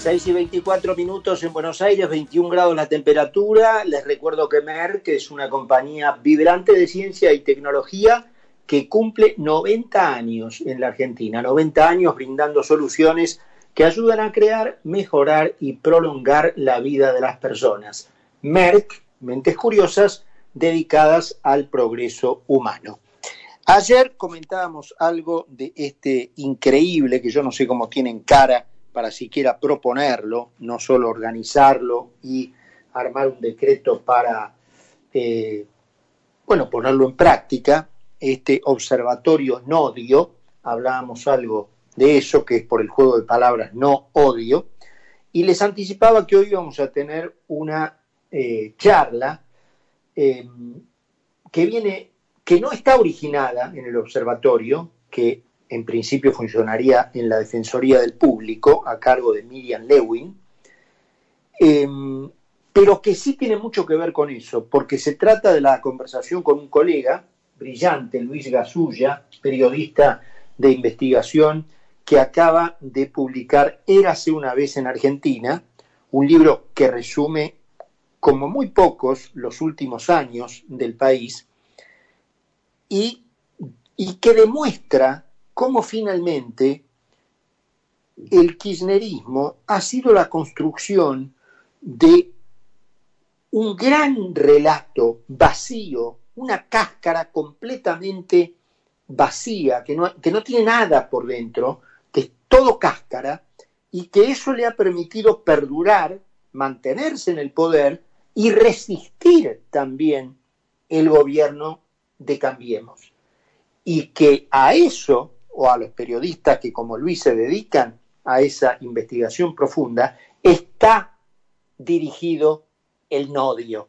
6 y 24 minutos en Buenos Aires, 21 grados la temperatura. Les recuerdo que Merck es una compañía vibrante de ciencia y tecnología que cumple 90 años en la Argentina, 90 años brindando soluciones que ayudan a crear, mejorar y prolongar la vida de las personas. Merck, mentes curiosas dedicadas al progreso humano. Ayer comentábamos algo de este increíble, que yo no sé cómo tienen cara, para siquiera proponerlo, no solo organizarlo y armar un decreto para, eh, bueno, ponerlo en práctica, este observatorio no odio, hablábamos algo de eso, que es por el juego de palabras no odio, y les anticipaba que hoy vamos a tener una eh, charla eh, que viene, que no está originada en el observatorio, que en principio funcionaría en la Defensoría del Público, a cargo de Miriam Lewin, em, pero que sí tiene mucho que ver con eso, porque se trata de la conversación con un colega brillante, Luis Gasulla, periodista de investigación, que acaba de publicar Érase una vez en Argentina, un libro que resume, como muy pocos, los últimos años del país y, que demuestra cómo finalmente el kirchnerismo ha sido la construcción de un gran relato vacío, una cáscara completamente vacía, que no, que no tiene nada por dentro, que es todo cáscara, y que eso le ha permitido perdurar, mantenerse en el poder y resistir también el gobierno de Cambiemos. Y que a eso o a los periodistas que como Luis se dedican a esa investigación profunda, está dirigido el nodio.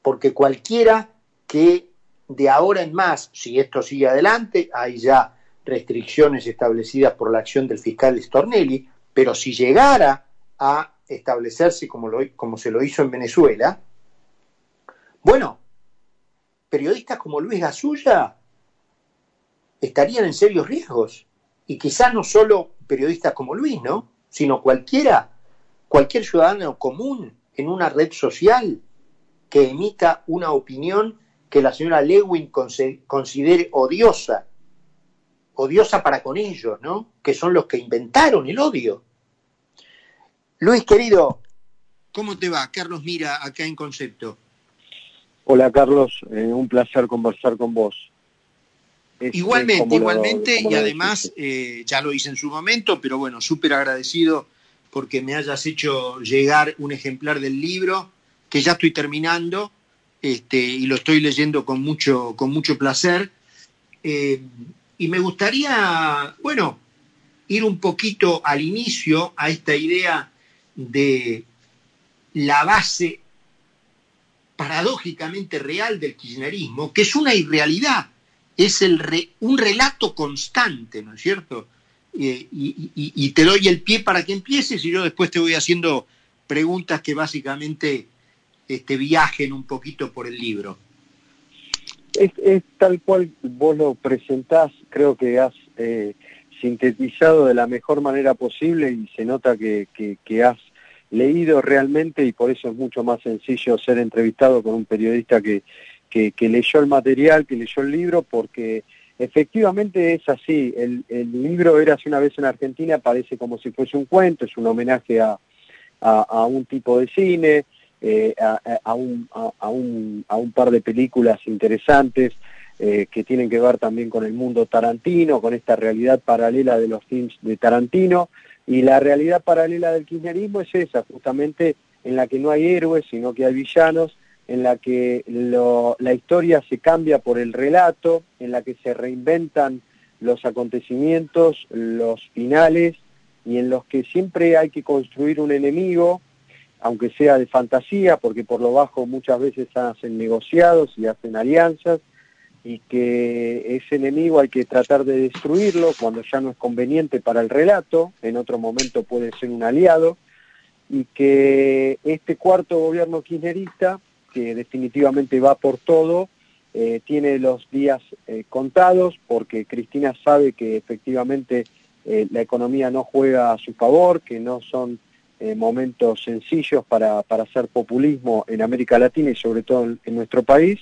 Porque cualquiera que de ahora en más, si esto sigue adelante, hay ya restricciones establecidas por la acción del fiscal Stornelli, pero si llegara a establecerse como, lo, como se lo hizo en Venezuela, bueno, como Luis Gasulla estarían en serios riesgos. Y quizás no solo periodistas como Luis, ¿no? Sino cualquiera, cualquier ciudadano común en una red social que emita una opinión que la señora Lewin considere odiosa, odiosa para con ellos, ¿no? Que son los que inventaron el odio. Luis, querido, ¿cómo te va? Carlos Mira, acá en Concepto. Hola, Carlos, eh, un placer conversar con vos. Este, igualmente, igualmente, y además eh, ya lo hice en su momento, pero bueno, súper agradecido porque me hayas hecho llegar un ejemplar del libro que ya estoy terminando este, y lo estoy leyendo con mucho, con mucho placer. Eh, y me gustaría, bueno, ir un poquito al inicio a esta idea de la base paradójicamente real del kirchnerismo, que es una irrealidad es el un relato constante, ¿no es cierto? y, te doy el pie para que empieces y yo después te voy haciendo preguntas que básicamente este, viajen un poquito por el libro. Es, tal cual vos lo presentás, creo que has eh, sintetizado de la mejor manera posible y se nota que has leído realmente y por eso es mucho más sencillo ser entrevistado con un periodista que, que, leyó el material, que leyó el libro, porque efectivamente es así. El, libro era hace una vez en Argentina, parece como si fuese un cuento, es un homenaje a, un tipo de cine, eh, a, un, un, par de películas interesantes eh, que tienen que ver también con el mundo tarantino, con esta realidad paralela de los films de Tarantino. Y la realidad paralela del kirchnerismo es esa, justamente en la que no hay héroes, sino que hay villanos en la que la historia se cambia por el relato, en la que se reinventan los acontecimientos, los finales, y en los que siempre hay que construir un enemigo, aunque sea de fantasía, porque por lo bajo muchas veces hacen negociados y hacen alianzas, y que ese enemigo hay que tratar de destruirlo cuando ya no es conveniente para el relato, en otro momento puede ser un aliado, y que este cuarto gobierno kirchnerista que definitivamente va por todo, eh, tiene los días eh, contados porque Cristina sabe que efectivamente eh, la economía no juega a su favor, que no son momentos sencillos para, hacer populismo en América Latina y sobre todo en, nuestro país,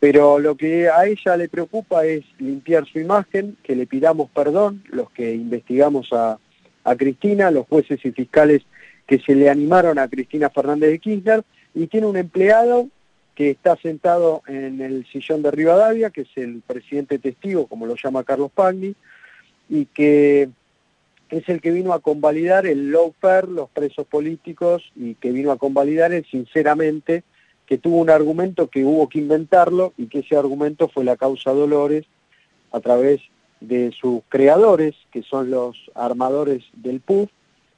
pero lo que a ella le preocupa es limpiar su imagen, que le pidamos perdón, los que investigamos a, Cristina, los jueces y fiscales que se le animaron a Cristina Fernández de Kirchner, y tiene un empleado que está sentado en el sillón de Rivadavia, que es el presidente testigo, como lo llama Carlos Pagni, y que es el que vino a convalidar el fair, los presos políticos, y que vino a convalidar el sinceramente, que tuvo un argumento que hubo que inventarlo y que ese argumento fue la causa Dolores a través de sus creadores, que son los armadores del PUF,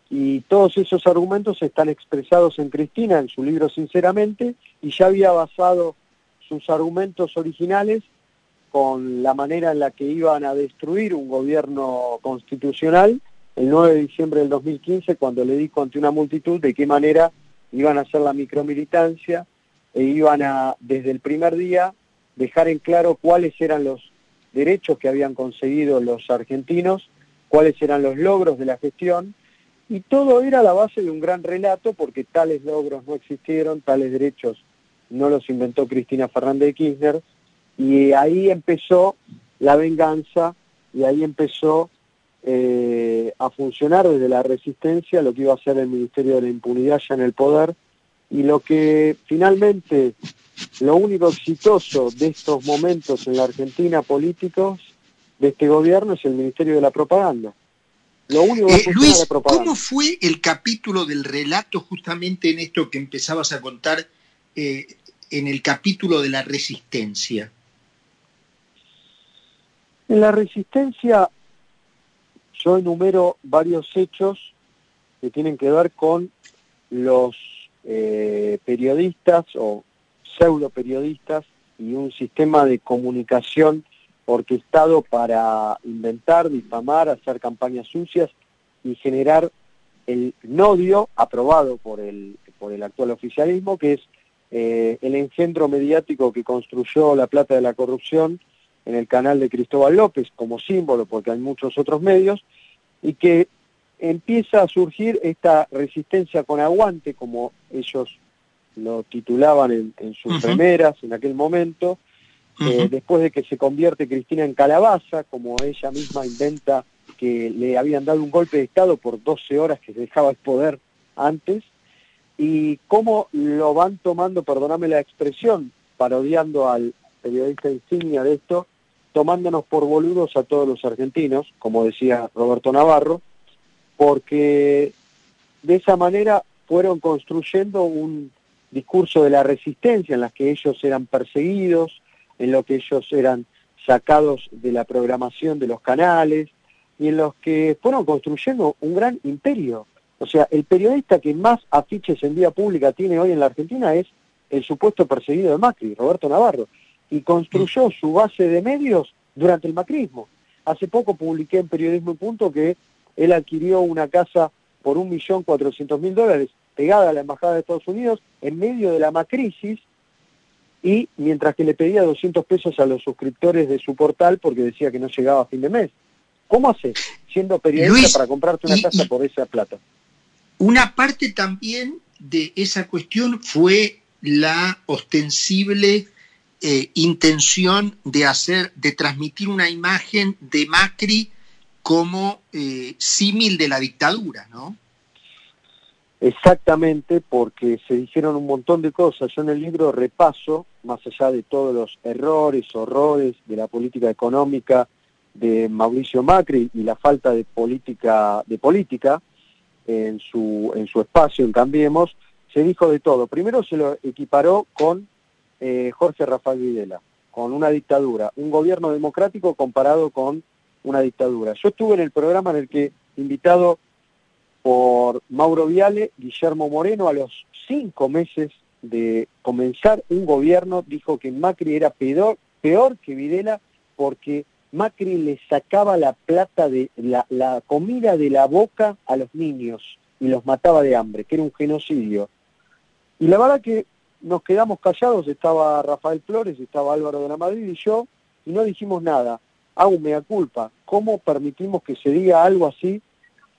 y todos esos argumentos están expresados en Cristina, en su libro Sinceramente, y ya había basado sus argumentos originales con la manera en la que iban a destruir un gobierno constitucional el 9 de diciembre del 2015 cuando le dijo ante una multitud de qué manera iban a hacer la micromilitancia e iban a, desde el primer día, dejar en claro cuáles eran los derechos que habían conseguido los argentinos, cuáles eran los logros de la gestión, y todo era la base de un gran relato porque tales logros no existieron, tales derechos no los inventó Cristina Fernández de Kirchner, y ahí empezó la venganza, y ahí empezó eh, a funcionar desde la resistencia lo que iba a ser el Ministerio de la Impunidad ya en el poder y lo que finalmente lo único exitoso de estos momentos en la Argentina políticos de este gobierno es el Ministerio de la Propaganda. Lo único que eh, Luis, ¿cómo fue el capítulo del relato justamente en esto que empezabas a contar eh, en el capítulo de la resistencia? En la resistencia yo enumero varios hechos que tienen que ver con los eh, periodistas o pseudo periodistas y un sistema de comunicación orquestado para inventar, difamar, hacer campañas sucias y generar el nodio aprobado por el, por el actual oficialismo, que es eh, el engendro mediático que construyó la plata de la corrupción en el canal de Cristóbal López como símbolo, porque hay muchos otros medios, y que empieza a surgir esta resistencia con aguante, como ellos lo titulaban en, sus primeras en aquel momento, eh, después de que se convierte Cristina en calabaza, como ella misma inventa que le habían dado un golpe de Estado por 12 horas que se dejaba el poder antes, y cómo lo van tomando, perdóname la expresión, parodiando al periodista insignia de esto, tomándonos por boludos a todos los argentinos, como decía Roberto Navarro, porque de esa manera fueron construyendo un discurso de la resistencia en las que ellos eran perseguidos, en lo que ellos eran sacados de la programación de los canales y en los que fueron construyendo un gran imperio. O sea, el periodista que más afiches en vía pública tiene hoy en la Argentina es el supuesto perseguido de Macri, Roberto Navarro y construyó su base de medios durante el macrismo. Hace poco publiqué en Periodismo Punto que él adquirió una casa por un millón cuatrocientos mil dólares pegada a la Embajada de Estados Unidos en medio de la macrisis y mientras que le pedía 200 pesos a los suscriptores de su portal porque decía que no llegaba a fin de mes. ¿Cómo hace siendo periodista para comprarte una casa por esa plata? Una parte también de esa cuestión fue la ostensible eh, intención de hacer, de transmitir una imagen de Macri como eh, símil de la dictadura, ¿no? Exactamente, porque se dijeron un montón de cosas. Yo en el libro repaso, más allá de todos los errores, horrores de la política económica de Mauricio Macri y la falta de política, de política en su, en su espacio en Cambiemos, se dijo de todo. Primero se lo equiparó con eh, Jorge Rafael Videla, con una dictadura, un gobierno democrático comparado con una dictadura. Yo estuve en el programa en el que, invitado por Mauro Viale, Guillermo Moreno, a los cinco meses de comenzar un gobierno, dijo que Macri era peor, peor que Videla porque Macri le sacaba la plata de la, la comida de la boca a los niños y los mataba de hambre, que era un genocidio. Y la verdad que nos quedamos callados, estaba Rafael Flores, estaba Álvaro de la Madrid y yo, y no dijimos nada. Hago mea culpa. ¿Cómo permitimos que se diga algo así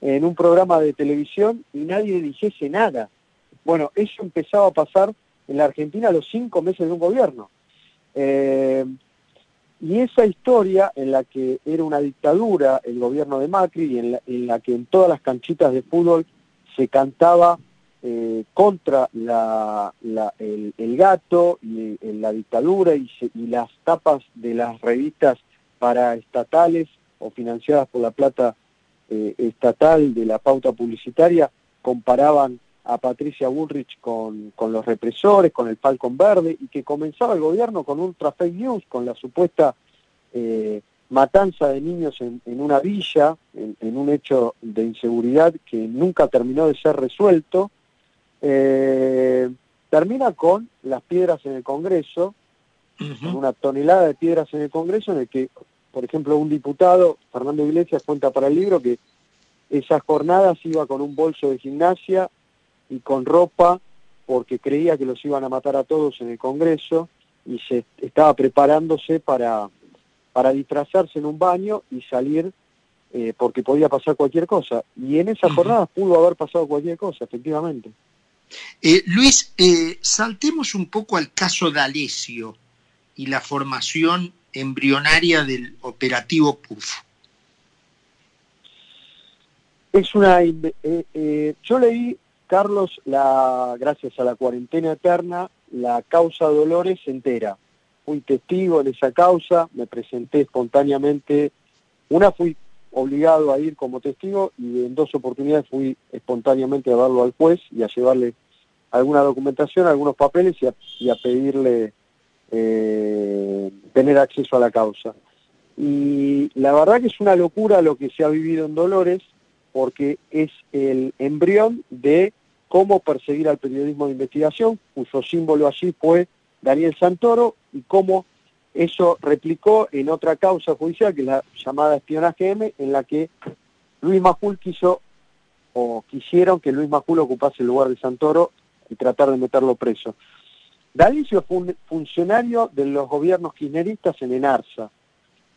en un programa de televisión y nadie dijese nada? Bueno, eso empezaba a pasar en la Argentina a los cinco meses de un gobierno. Eh, y esa historia en la que era una dictadura el gobierno de Macri y en la, que en todas las canchitas de fútbol se cantaba eh, contra el, gato y la dictadura y, las tapas de las revistas paraestatales o financiadas por la plata eh, estatal de la pauta publicitaria comparaban a Patricia Bullrich con, los represores, con el Falcon Verde, y que comenzaba el gobierno con ultra fake news, con la supuesta eh, matanza de niños en, una villa, en, un hecho de inseguridad que nunca terminó de ser resuelto, eh, termina con las piedras en el Congreso, con una tonelada de piedras en el Congreso, en el que, por ejemplo, un diputado, Fernando Iglesias, cuenta para el libro que esas jornadas iba con un bolso de gimnasia y con ropa porque creía que los iban a matar a todos en el Congreso y se estaba preparándose para, para disfrazarse en un baño y salir eh, porque podía pasar cualquier cosa. Y en esa jornada pudo haber pasado cualquier cosa, efectivamente. Eh, Luis, eh, saltemos un poco al caso de Alessio y la formación embrionaria del operativo PUF. Es una... yo leí Carlos, la, gracias a la cuarentena eterna, la causa Dolores entera. Fui testigo en esa causa, me presenté espontáneamente. Una fui obligado a ir como testigo y en dos oportunidades fui espontáneamente a darlo al juez y a llevarle alguna documentación, algunos papeles y a, pedirle eh, tener acceso a la causa. Y la verdad que es una locura lo que se ha vivido en Dolores porque es el embrión de cómo perseguir al periodismo de investigación, cuyo símbolo allí fue Daniel Santoro, y cómo eso replicó en otra causa judicial, que es la llamada espionaje M, en la que Luis Majul quiso, o quisieron que Luis Majul ocupase el lugar de Santoro y tratar de meterlo preso. Dalicio fue un funcionario de los gobiernos kirchneristas en Enarza,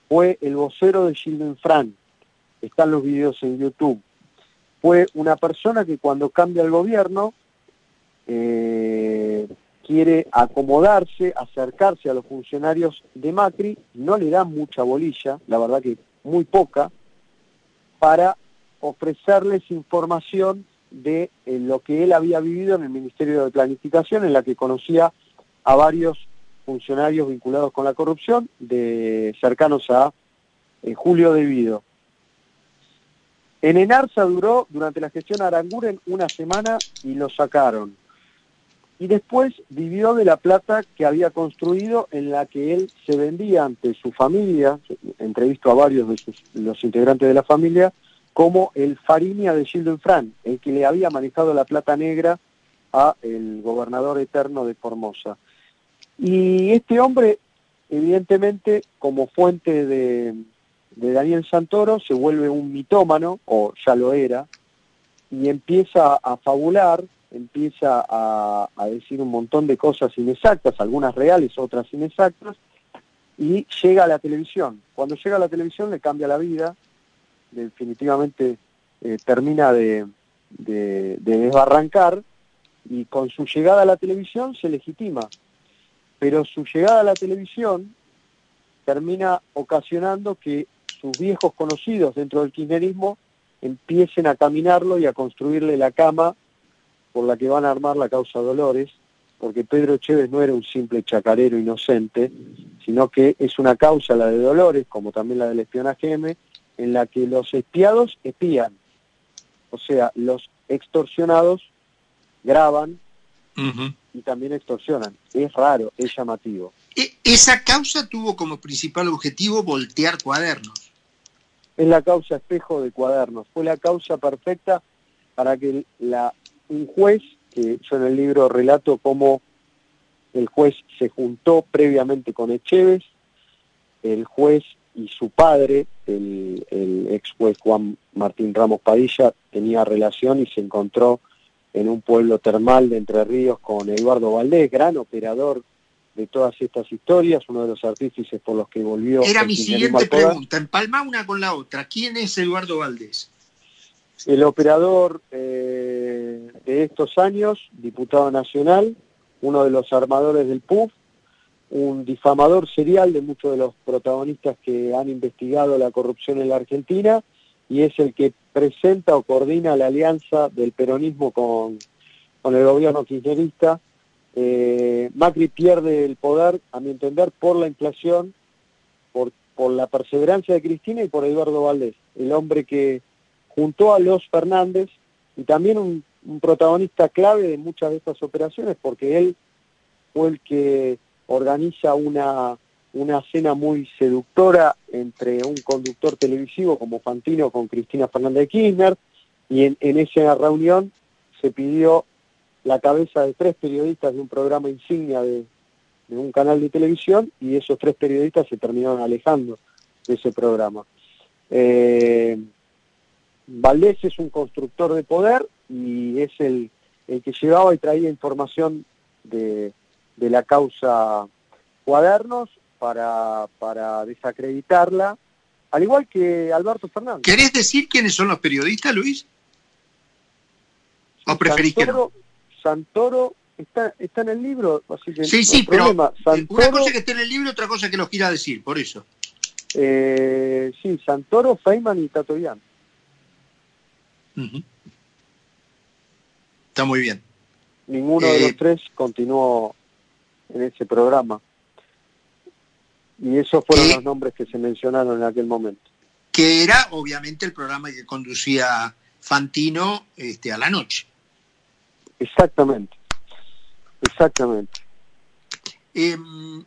fue el vocero de Gilden Fran, están los videos en YouTube, fue una persona que cuando cambia el gobierno eh, quiere acomodarse, acercarse a los funcionarios de Macri, no le da mucha bolilla, la verdad que muy poca, para ofrecerles información de eh, lo que él había vivido en el Ministerio de Planificación, en la que conocía a varios funcionarios vinculados con la corrupción, de cercanos a eh, Julio Devido. En Enarza duró durante la gestión Aranguren una semana y lo sacaron. Y después vivió de la plata que había construido en la que él se vendía ante su familia, entrevistó a varios de los integrantes de la familia, como el Farinia de Gildo Fran, el que le había manejado la plata negra a el gobernador eterno de Formosa. Y este hombre, evidentemente, como fuente de, de Daniel Santoro se vuelve un mitómano, o ya lo era, y empieza a fabular, empieza a, decir un montón de cosas inexactas, algunas reales, otras inexactas, y llega a la televisión. Cuando llega a la televisión le cambia la vida, definitivamente eh, termina de, de, desbarrancar, y con su llegada a la televisión se legitima. Pero su llegada a la televisión termina ocasionando que sus viejos conocidos dentro del kirchnerismo empiecen a caminarlo y a construirle la cama por la que van a armar la causa Dolores, porque Pedro Chévez no era un simple chacarero inocente, sino que es una causa, la de Dolores, como también la del espionaje M, en la que los espiados espían. O sea, los extorsionados graban y también extorsionan. Es raro, es llamativo. E, esa causa tuvo como principal objetivo voltear cuadernos es la causa espejo de cuadernos. Fue la causa perfecta para que la, un juez, que yo en el libro relato cómo el juez se juntó previamente con Echeves, el juez y su padre, el, el ex juez Juan Martín Ramos Padilla, tenía relación y se encontró en un pueblo termal de Entre Ríos con Eduardo Valdés, gran operador de todas estas historias, uno de los artífices por los que volvió. Era mi siguiente pregunta, empalma una con la otra. ¿Quién es Eduardo Valdés? El operador eh, de estos años, diputado nacional, uno de los armadores del PUF, un difamador serial de muchos de los protagonistas que han investigado la corrupción en la Argentina y es el que presenta o coordina la alianza del peronismo con, con el gobierno kirchnerista eh, Macri pierde el poder, a mi entender, por la inflación, por, por la perseverancia de Cristina y por Eduardo Valdés, el hombre que juntó a los Fernández y también un, protagonista clave de muchas de estas operaciones, porque él fue el que organiza una, una cena muy seductora entre un conductor televisivo como Fantino con Cristina Fernández de Kirchner, y en, esa reunión se pidió la cabeza de tres periodistas de un programa insignia de, un canal de televisión y esos tres periodistas se terminaron alejando de ese programa. Eh, Valdés es un constructor de poder y es el, que llevaba y traía información de, la causa cuadernos para, para desacreditarla, al igual que Alberto Fernández. ¿Querés decir quiénes son los periodistas, Luis? ¿O preferís que no? Santoro está, está en el libro, así que sí, sí, pero una cosa que esté en el libro, otra cosa que lo quiera decir, por eso. Eh, sí, Santoro, Feynman y Tato Está muy bien. Ninguno de los eh, tres continuó en ese programa. Y esos fueron los nombres que se mencionaron en aquel momento. Que era, obviamente, el programa que conducía Fantino este, a la noche. Exactamente, exactamente. Em,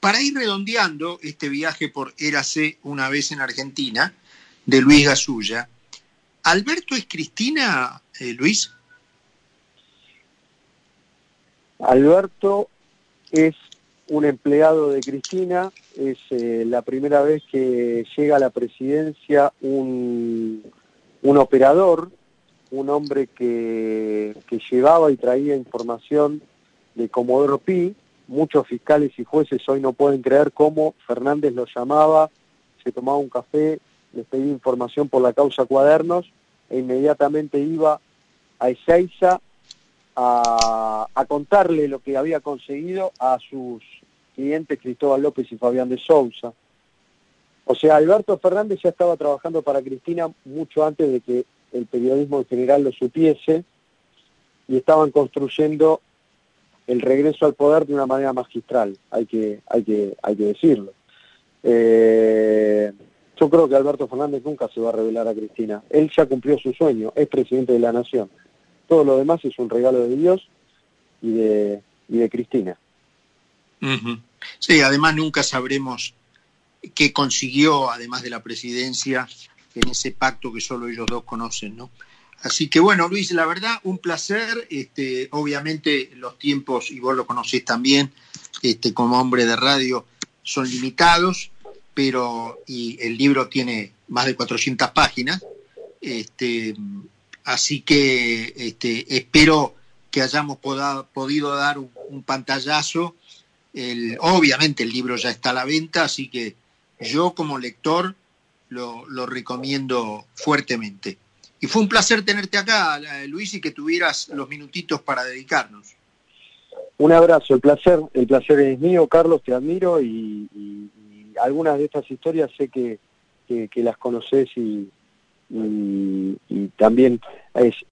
para ir redondeando este viaje por Érase una vez en Argentina, de Luis Gasulla, ¿Alberto es Cristina, eh, Luis? Alberto es un empleado de Cristina, es eh, la primera vez que llega a la presidencia un, un operador un hombre que, llevaba y traía información de Comodoro Pi. Muchos fiscales y jueces hoy no pueden creer cómo Fernández lo llamaba, se tomaba un café, les pedía información por la causa cuadernos e inmediatamente iba a Ezeiza a, a contarle lo que había conseguido a sus clientes Cristóbal López y Fabián de Sousa. O sea, Alberto Fernández ya estaba trabajando para Cristina mucho antes de que el periodismo en general lo supiese y estaban construyendo el regreso al poder de una manera magistral, hay que, hay que, hay que decirlo. Eh, yo creo que Alberto Fernández nunca se va a revelar a Cristina. Él ya cumplió su sueño, es presidente de la nación. Todo lo demás es un regalo de Dios y de, y de Cristina. Sí, además nunca sabremos qué consiguió, además de la presidencia, en ese pacto que solo ellos dos conocen, ¿no? Así que bueno, Luis, la verdad, un placer. Este, obviamente los tiempos, y vos lo conocés también, este, como hombre de radio, son limitados, pero y el libro tiene más de 400 páginas. Este, así que este, espero que hayamos podido dar un, pantallazo. Obviamente el libro ya está a la venta, así que yo como lector lo, recomiendo fuertemente. Y fue un placer tenerte acá, Luis, y que tuvieras los minutitos para dedicarnos. Un abrazo, el placer, el placer es mío, Carlos, te admiro y, algunas de estas historias sé que, las conoces y, y también es,